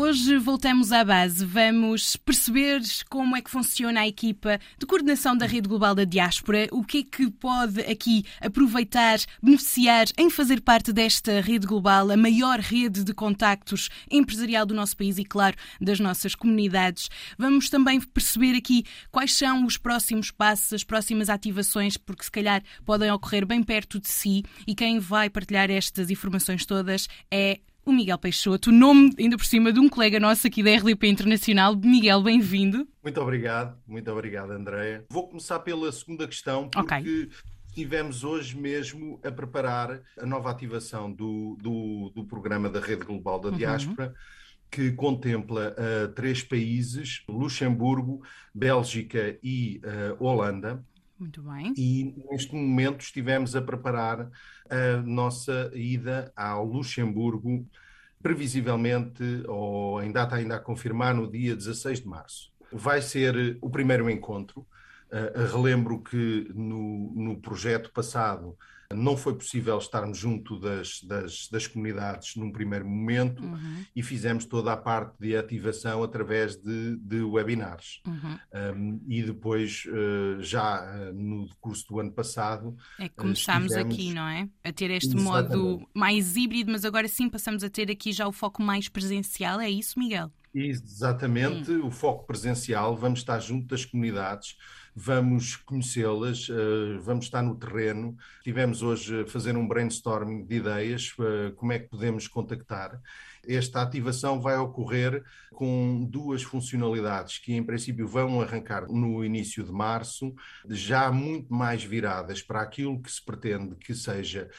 Hoje voltamos à base. Vamos perceber como é que funciona a equipa de coordenação da Rede Global da Diáspora, o que é que pode aqui aproveitar, beneficiar em fazer parte desta rede global, a maior rede de contactos empresarial do nosso país e, claro, das nossas comunidades. Vamos também perceber aqui quais são os próximos passos, as próximas ativações, porque se calhar podem ocorrer bem perto de si e quem vai partilhar estas informações todas é o Miguel Peixoto, nome ainda por cima de um colega nosso aqui da RDP Internacional. Miguel, bem-vindo. Muito obrigado, muito obrigado, Andréia. Vou começar pela segunda questão, porque okay. estivemos hoje mesmo a preparar a nova ativação do, do, do programa da Rede Global da uhum. Diáspora. Uhum que contempla uh, três países: Luxemburgo, Bélgica e uh, Holanda. Muito bem. E neste momento estivemos a preparar a nossa ida ao Luxemburgo, previsivelmente, ou em data ainda a confirmar, no dia 16 de março. Vai ser o primeiro encontro. Uh, relembro que no, no projeto passado não foi possível estarmos junto das, das, das comunidades num primeiro momento uhum. e fizemos toda a parte de ativação através de, de webinars. Uhum. Um, e depois, uh, já uh, no curso do ano passado. É que começámos estivemos... aqui, não é? A ter este Exatamente. modo mais híbrido, mas agora sim passamos a ter aqui já o foco mais presencial. É isso, Miguel? Exatamente, hum. o foco presencial. Vamos estar junto das comunidades vamos conhecê-las, uh, vamos estar no terreno. Tivemos hoje a fazer um brainstorming de ideias, uh, como é que podemos contactar. Esta ativação vai ocorrer com duas funcionalidades que, em princípio, vão arrancar no início de março, já muito mais viradas para aquilo que se pretende que seja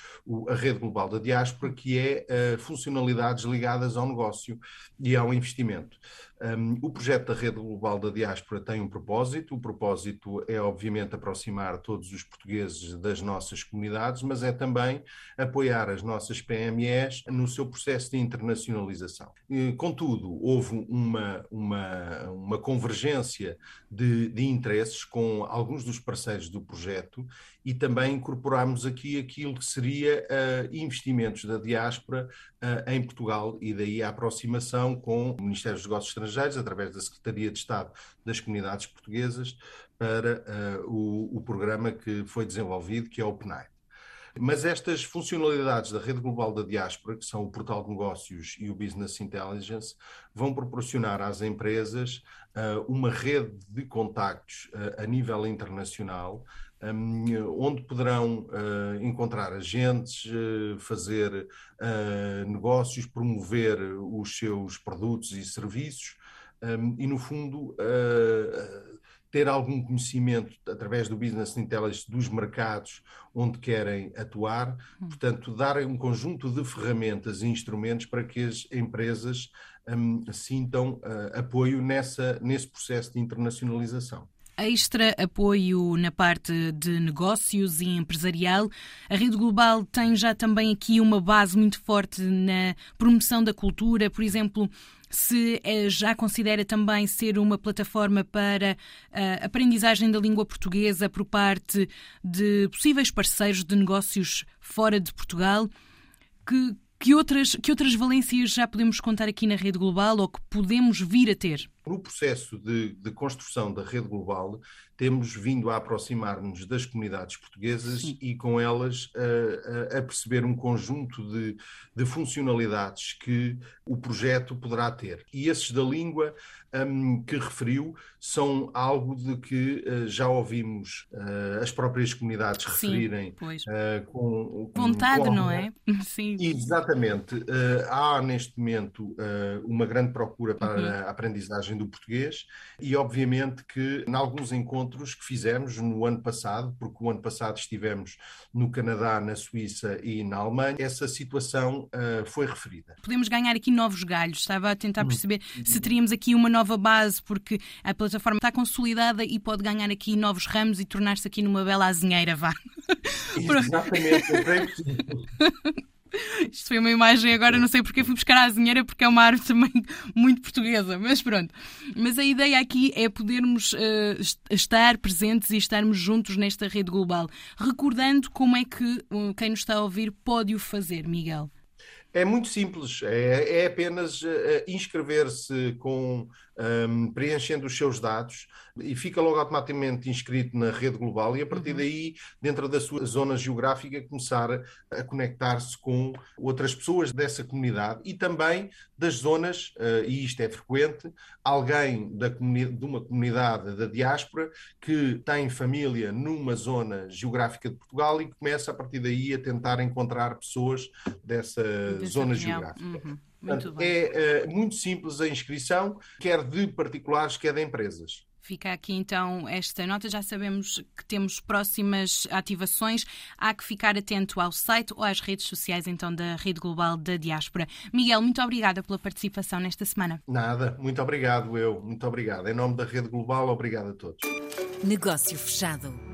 a rede global da diáspora, que é uh, funcionalidades ligadas ao negócio e ao investimento. Um, o projeto da Rede Global da Diáspora tem um propósito. O propósito é, obviamente, aproximar todos os portugueses das nossas comunidades, mas é também apoiar as nossas PMEs no seu processo de internacionalização. E, contudo, houve uma, uma, uma convergência de, de interesses com alguns dos parceiros do projeto e também incorporamos aqui aquilo que seria uh, investimentos da diáspora em Portugal e daí a aproximação com o Ministério dos Negócios Estrangeiros, através da Secretaria de Estado das Comunidades Portuguesas, para uh, o, o, programa que foi desenvolvido, que é o PNAE. Mas estas funcionalidades da Rede Global da Diáspora, que são o Portal de Negócios e o Business Intelligence, vão proporcionar às empresas uh, uma rede de contactos uh, a nível internacional, um, onde poderão uh, encontrar agentes, fazer negócios, promover os seus produtos e serviços um, e, no fundo, ter algum conhecimento através do business intelligence dos mercados onde querem atuar, hum. portanto, dar um conjunto de ferramentas e instrumentos para que as empresas um, sintam apoio nessa, nesse processo de internacionalização extra apoio na parte de negócios e empresarial. A Rede Global tem já também aqui uma base muito forte na promoção da cultura, por exemplo. Se eh, já considera também ser uma plataforma para a eh, aprendizagem da língua portuguesa por parte de possíveis parceiros de negócios fora de Portugal, que, que, outras, que outras valências já podemos contar aqui na rede global ou que podemos vir a ter? No processo de, de, construção da rede global, temos vindo a aproximar-nos das comunidades portuguesas Sim. e com elas a, a, perceber um conjunto de, de, funcionalidades que o projeto poderá ter. E esses da língua um, que referiu são algo de que uh, já ouvimos uh, as próprias comunidades Sim, referirem uh, com, com, vontade, com não é? Sim. Exatamente. há neste momento uma grande procura para uhum. a aprendizagem do português e obviamente que em alguns encontros que fizemos no ano passado, porque o ano passado estivemos no Canadá, na Suíça e na Alemanha, essa situação uh, foi referida. Podemos ganhar aqui novos galhos, estava a tentar hum. perceber uhum. se teríamos aqui uma nova base, porque a plataforma está consolidada e pode ganhar aqui novos ramos e tornar-se aqui numa bela azinheira, vá. Exatamente, é Isto foi uma imagem agora, não sei porque fui buscar a azinheira, porque é uma árvore também muito portuguesa, mas pronto. Mas a ideia aqui é podermos uh, estar presentes e estarmos juntos nesta rede global, recordando como é que uh, quem nos está a ouvir pode o fazer, Miguel. É muito simples, é, é apenas uh, inscrever-se com um, preenchendo os seus dados e fica logo automaticamente inscrito na rede global e a partir uhum. daí, dentro da sua zona geográfica, começar a conectar-se com outras pessoas dessa comunidade e também das zonas, uh, e isto é frequente, alguém da de uma comunidade da diáspora que tem família numa zona geográfica de Portugal e começa a partir daí a tentar encontrar pessoas dessa zona geográfica. Uhum. Portanto, é uh, muito simples a inscrição, quer de particulares, quer de empresas. Fica aqui então esta nota. Já sabemos que temos próximas ativações. Há que ficar atento ao site ou às redes sociais então da Rede Global da Diáspora. Miguel, muito obrigada pela participação nesta semana. Nada, muito obrigado eu. Muito obrigado. Em nome da Rede Global, obrigado a todos. Negócio fechado.